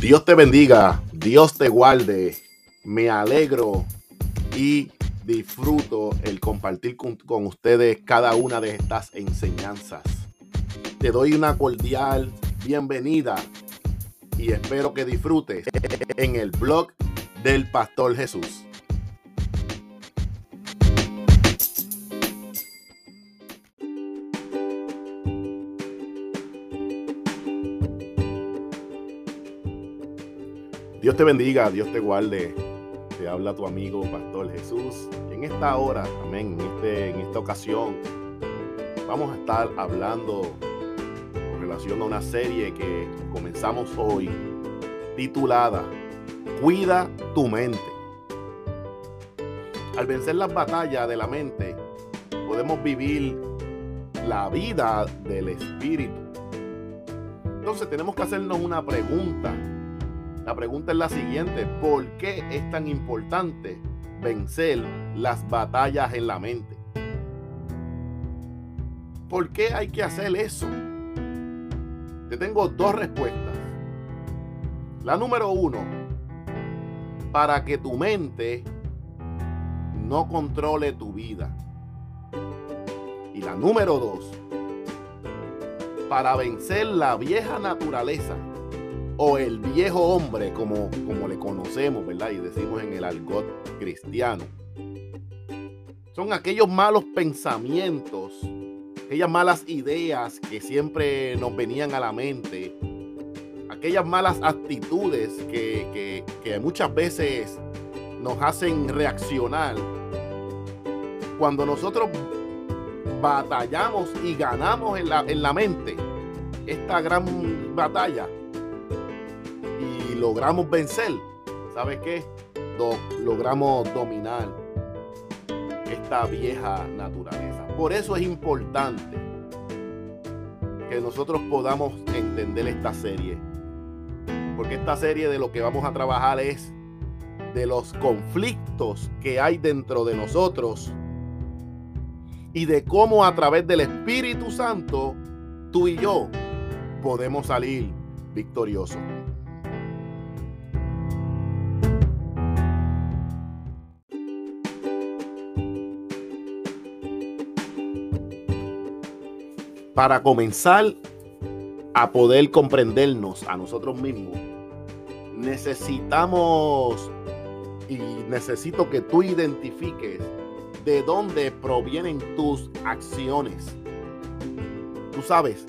Dios te bendiga, Dios te guarde. Me alegro y disfruto el compartir con, ustedes cada una de estas enseñanzas. Te doy una cordial bienvenida y espero que disfrutes en el blog del Pastor Jesús. Dios te bendiga, Dios te guarde. Te habla tu amigo Pastor Jesús. En esta hora, amén, en, este, en esta ocasión, vamos a estar hablando en relación a una serie que comenzamos hoy, titulada Cuida tu mente. Al vencer las batallas de la mente, podemos vivir la vida del espíritu. Entonces tenemos que hacernos una pregunta la pregunta es la siguiente, ¿por qué es tan importante vencer las batallas en la mente? ¿Por qué hay que hacer eso? Te tengo dos respuestas. La número uno, para que tu mente no controle tu vida. Y la número dos, para vencer la vieja naturaleza o el viejo hombre, como, como le conocemos, ¿verdad? Y decimos en el argot cristiano. Son aquellos malos pensamientos, aquellas malas ideas que siempre nos venían a la mente, aquellas malas actitudes que, muchas veces nos hacen reaccionar. Cuando nosotros batallamos y ganamos en la, en la mente esta gran batalla, logramos vencer, ¿sabes qué? logramos dominar esta vieja naturaleza. Por eso es importante que nosotros podamos entender esta serie. Porque esta serie de lo que vamos a trabajar es de los conflictos que hay dentro de nosotros y de cómo a través del Espíritu Santo tú y yo podemos salir victoriosos. Para comenzar a poder comprendernos a nosotros mismos, necesitamos y necesito que tú identifiques de dónde provienen tus acciones. Tú sabes,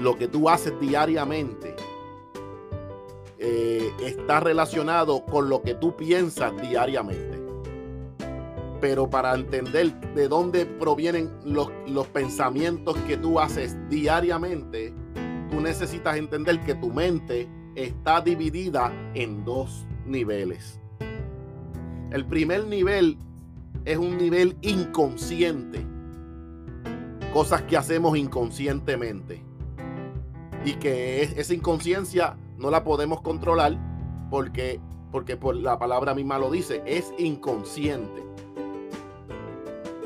lo que tú haces diariamente eh, está relacionado con lo que tú piensas diariamente pero para entender de dónde provienen los, pensamientos que tú haces diariamente, tú necesitas entender que tu mente está dividida en dos niveles. El primer nivel es un nivel inconsciente, cosas que hacemos inconscientemente y que esa inconsciencia no la podemos controlar porque porque por la palabra misma lo dice, es inconsciente.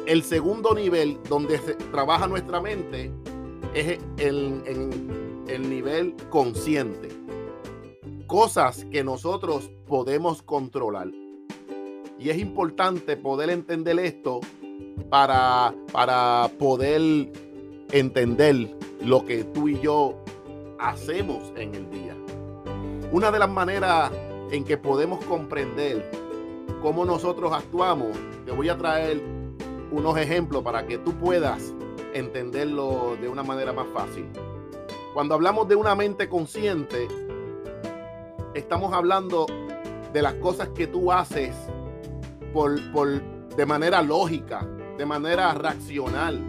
El segundo nivel donde se trabaja nuestra mente es el, el nivel consciente. Cosas que nosotros podemos controlar. Y es importante poder entender esto para, para poder entender lo que tú y yo hacemos en el día. Una de las maneras en que podemos comprender cómo nosotros actuamos, te voy a traer unos ejemplos para que tú puedas entenderlo de una manera más fácil. Cuando hablamos de una mente consciente, estamos hablando de las cosas que tú haces por, por, de manera lógica, de manera racional.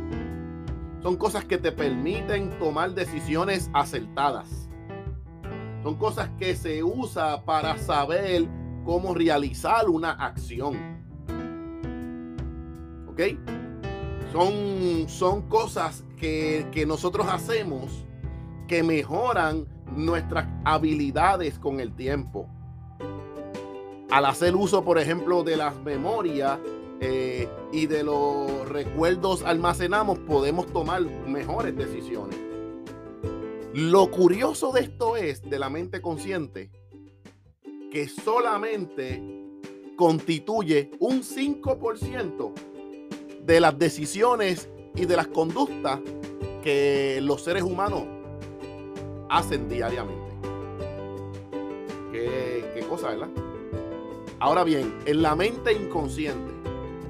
Son cosas que te permiten tomar decisiones acertadas. Son cosas que se usa para saber cómo realizar una acción. Son, son cosas que, que nosotros hacemos que mejoran nuestras habilidades con el tiempo. Al hacer uso, por ejemplo, de las memorias eh, y de los recuerdos almacenamos, podemos tomar mejores decisiones. Lo curioso de esto es, de la mente consciente, que solamente constituye un 5% de las decisiones y de las conductas que los seres humanos hacen diariamente. Qué, qué cosa, ¿verdad? Ahora bien, en la mente inconsciente,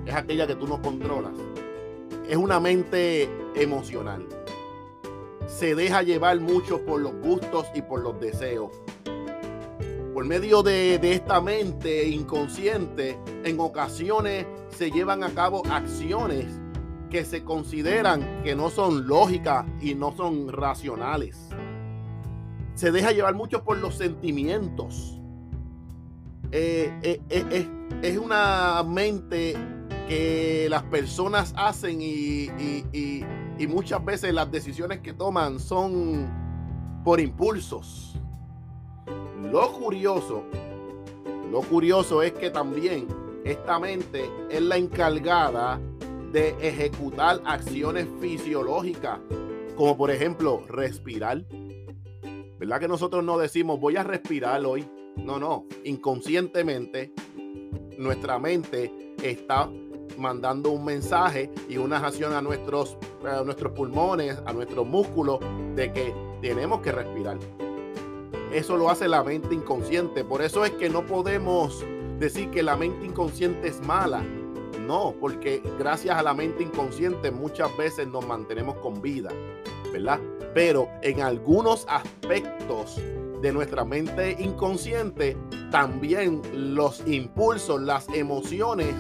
es aquella que tú no controlas, es una mente emocional. Se deja llevar mucho por los gustos y por los deseos. Por medio de, de esta mente inconsciente, en ocasiones se llevan a cabo acciones que se consideran que no son lógicas y no son racionales. Se deja llevar mucho por los sentimientos. Eh, eh, eh, es una mente que las personas hacen y, y muchas veces las decisiones que toman son por impulsos. Lo curioso, lo curioso es que también esta mente es la encargada de ejecutar acciones fisiológicas, como por ejemplo respirar. ¿Verdad que nosotros no decimos voy a respirar hoy? No, no, inconscientemente nuestra mente está mandando un mensaje y una acción a nuestros, a nuestros pulmones, a nuestros músculos, de que tenemos que respirar. Eso lo hace la mente inconsciente. Por eso es que no podemos decir que la mente inconsciente es mala. No, porque gracias a la mente inconsciente muchas veces nos mantenemos con vida, ¿verdad? Pero en algunos aspectos de nuestra mente inconsciente, también los impulsos, las emociones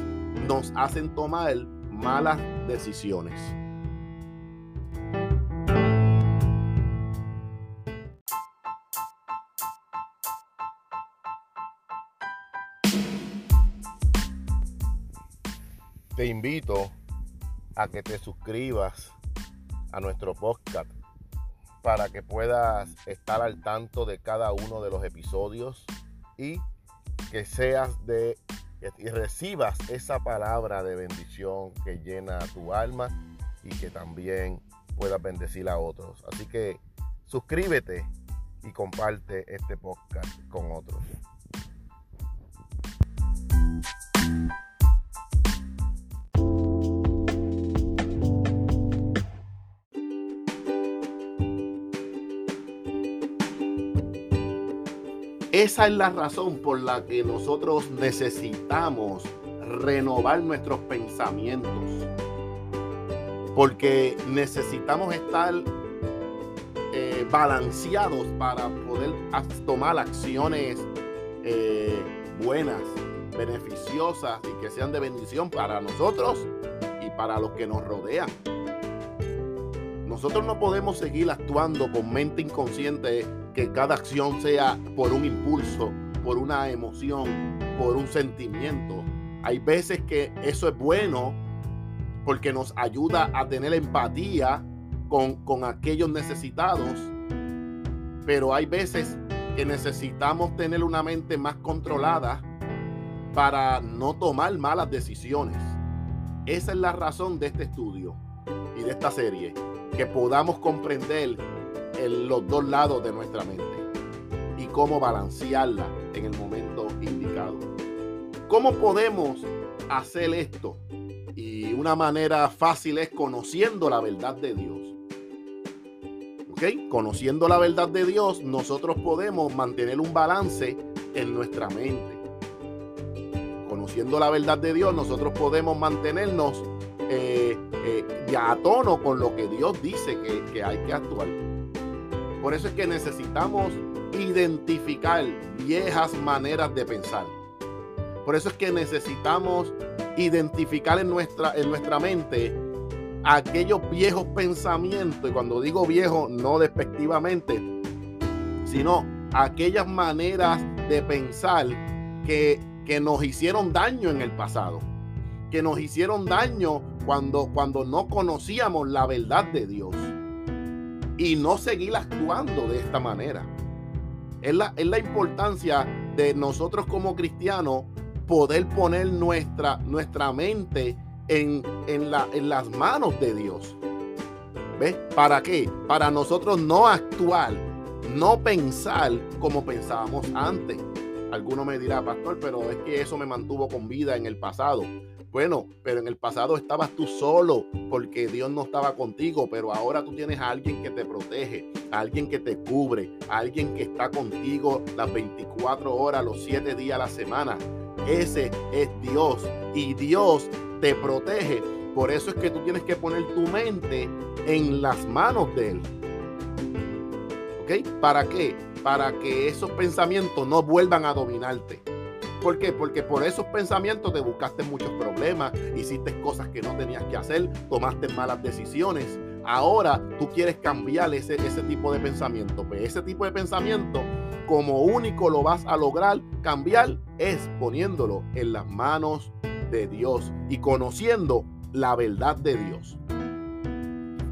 nos hacen tomar malas decisiones. Te invito a que te suscribas a nuestro podcast para que puedas estar al tanto de cada uno de los episodios y que seas de y recibas esa palabra de bendición que llena tu alma y que también puedas bendecir a otros. Así que suscríbete y comparte este podcast con otros. Esa es la razón por la que nosotros necesitamos renovar nuestros pensamientos. Porque necesitamos estar eh, balanceados para poder tomar acciones eh, buenas, beneficiosas y que sean de bendición para nosotros y para los que nos rodean. Nosotros no podemos seguir actuando con mente inconsciente que cada acción sea por un impulso, por una emoción, por un sentimiento. Hay veces que eso es bueno porque nos ayuda a tener empatía con, con aquellos necesitados, pero hay veces que necesitamos tener una mente más controlada para no tomar malas decisiones. Esa es la razón de este estudio y de esta serie, que podamos comprender en los dos lados de nuestra mente y cómo balancearla en el momento indicado. ¿Cómo podemos hacer esto? Y una manera fácil es conociendo la verdad de Dios. ¿Ok? Conociendo la verdad de Dios, nosotros podemos mantener un balance en nuestra mente. Conociendo la verdad de Dios, nosotros podemos mantenernos eh, eh, ya a tono con lo que Dios dice que, que hay que actuar. Por eso es que necesitamos identificar viejas maneras de pensar. Por eso es que necesitamos identificar en nuestra, en nuestra mente aquellos viejos pensamientos, y cuando digo viejo, no despectivamente, sino aquellas maneras de pensar que, que nos hicieron daño en el pasado, que nos hicieron daño cuando, cuando no conocíamos la verdad de Dios y no seguir actuando de esta manera. Es la, es la importancia de nosotros como cristianos poder poner nuestra, nuestra mente en, en, la, en las manos de Dios. ¿Ves? ¿Para qué? Para nosotros no actuar, no pensar como pensábamos antes. Alguno me dirá, pastor, pero es que eso me mantuvo con vida en el pasado. Bueno, pero en el pasado estabas tú solo porque Dios no estaba contigo, pero ahora tú tienes a alguien que te protege, alguien que te cubre, alguien que está contigo las 24 horas, los 7 días a la semana. Ese es Dios y Dios te protege. Por eso es que tú tienes que poner tu mente en las manos de Él. ¿Ok? ¿Para qué? Para que esos pensamientos no vuelvan a dominarte. ¿Por qué? Porque por esos pensamientos te buscaste muchos problemas, hiciste cosas que no tenías que hacer, tomaste malas decisiones. Ahora tú quieres cambiar ese, ese tipo de pensamiento. Pues ese tipo de pensamiento, como único lo vas a lograr cambiar, es poniéndolo en las manos de Dios y conociendo la verdad de Dios.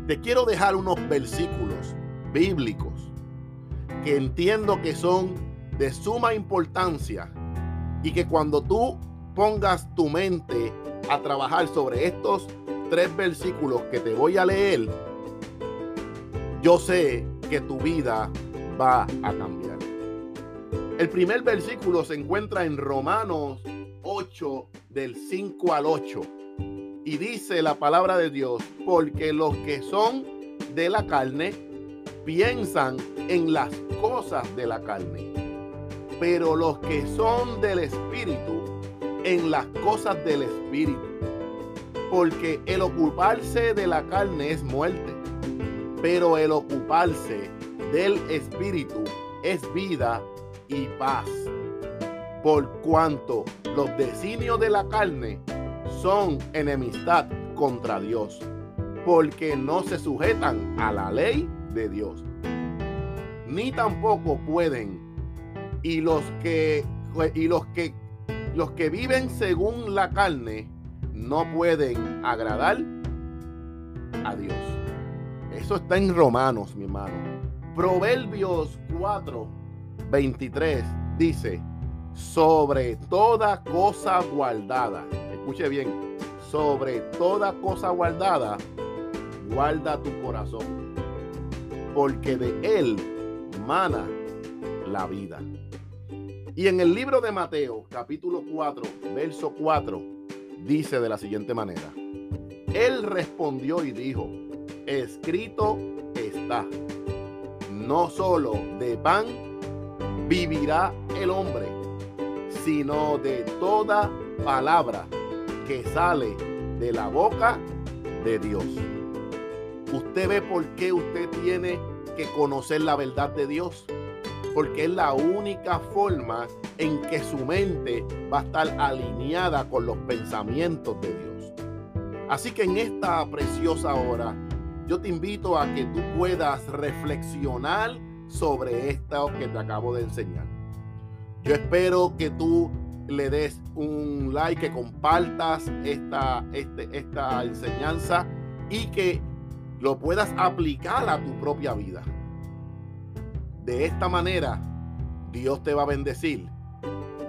Te quiero dejar unos versículos bíblicos que entiendo que son de suma importancia y que cuando tú pongas tu mente a trabajar sobre estos tres versículos que te voy a leer, yo sé que tu vida va a cambiar. El primer versículo se encuentra en Romanos 8 del 5 al 8 y dice la palabra de Dios, porque los que son de la carne piensan en las cosas de la carne pero los que son del Espíritu, en las cosas del Espíritu. Porque el ocuparse de la carne es muerte, pero el ocuparse del Espíritu es vida y paz. Por cuanto los designios de la carne son enemistad contra Dios, porque no se sujetan a la ley de Dios, ni tampoco pueden y los que y los que los que viven según la carne no pueden agradar a Dios. Eso está en Romanos, mi hermano. Proverbios 4, 23 dice, sobre toda cosa guardada, escuche bien, sobre toda cosa guardada, guarda tu corazón, porque de él mana la vida. Y en el libro de Mateo, capítulo 4, verso 4, dice de la siguiente manera. Él respondió y dijo, escrito está, no solo de pan vivirá el hombre, sino de toda palabra que sale de la boca de Dios. Usted ve por qué usted tiene que conocer la verdad de Dios porque es la única forma en que su mente va a estar alineada con los pensamientos de Dios. Así que en esta preciosa hora, yo te invito a que tú puedas reflexionar sobre esto que te acabo de enseñar. Yo espero que tú le des un like, que compartas esta, este, esta enseñanza y que lo puedas aplicar a tu propia vida. De esta manera, Dios te va a bendecir.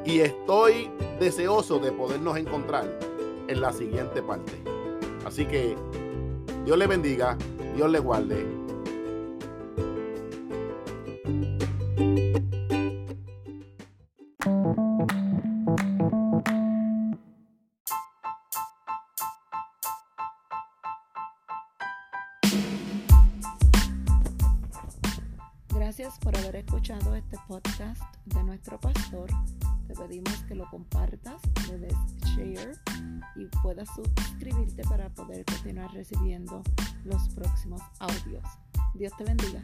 Y estoy deseoso de podernos encontrar en la siguiente parte. Así que Dios le bendiga, Dios le guarde Gracias por haber escuchado este podcast de nuestro pastor. Te pedimos que lo compartas, le des share y puedas suscribirte para poder continuar recibiendo los próximos audios. Dios te bendiga.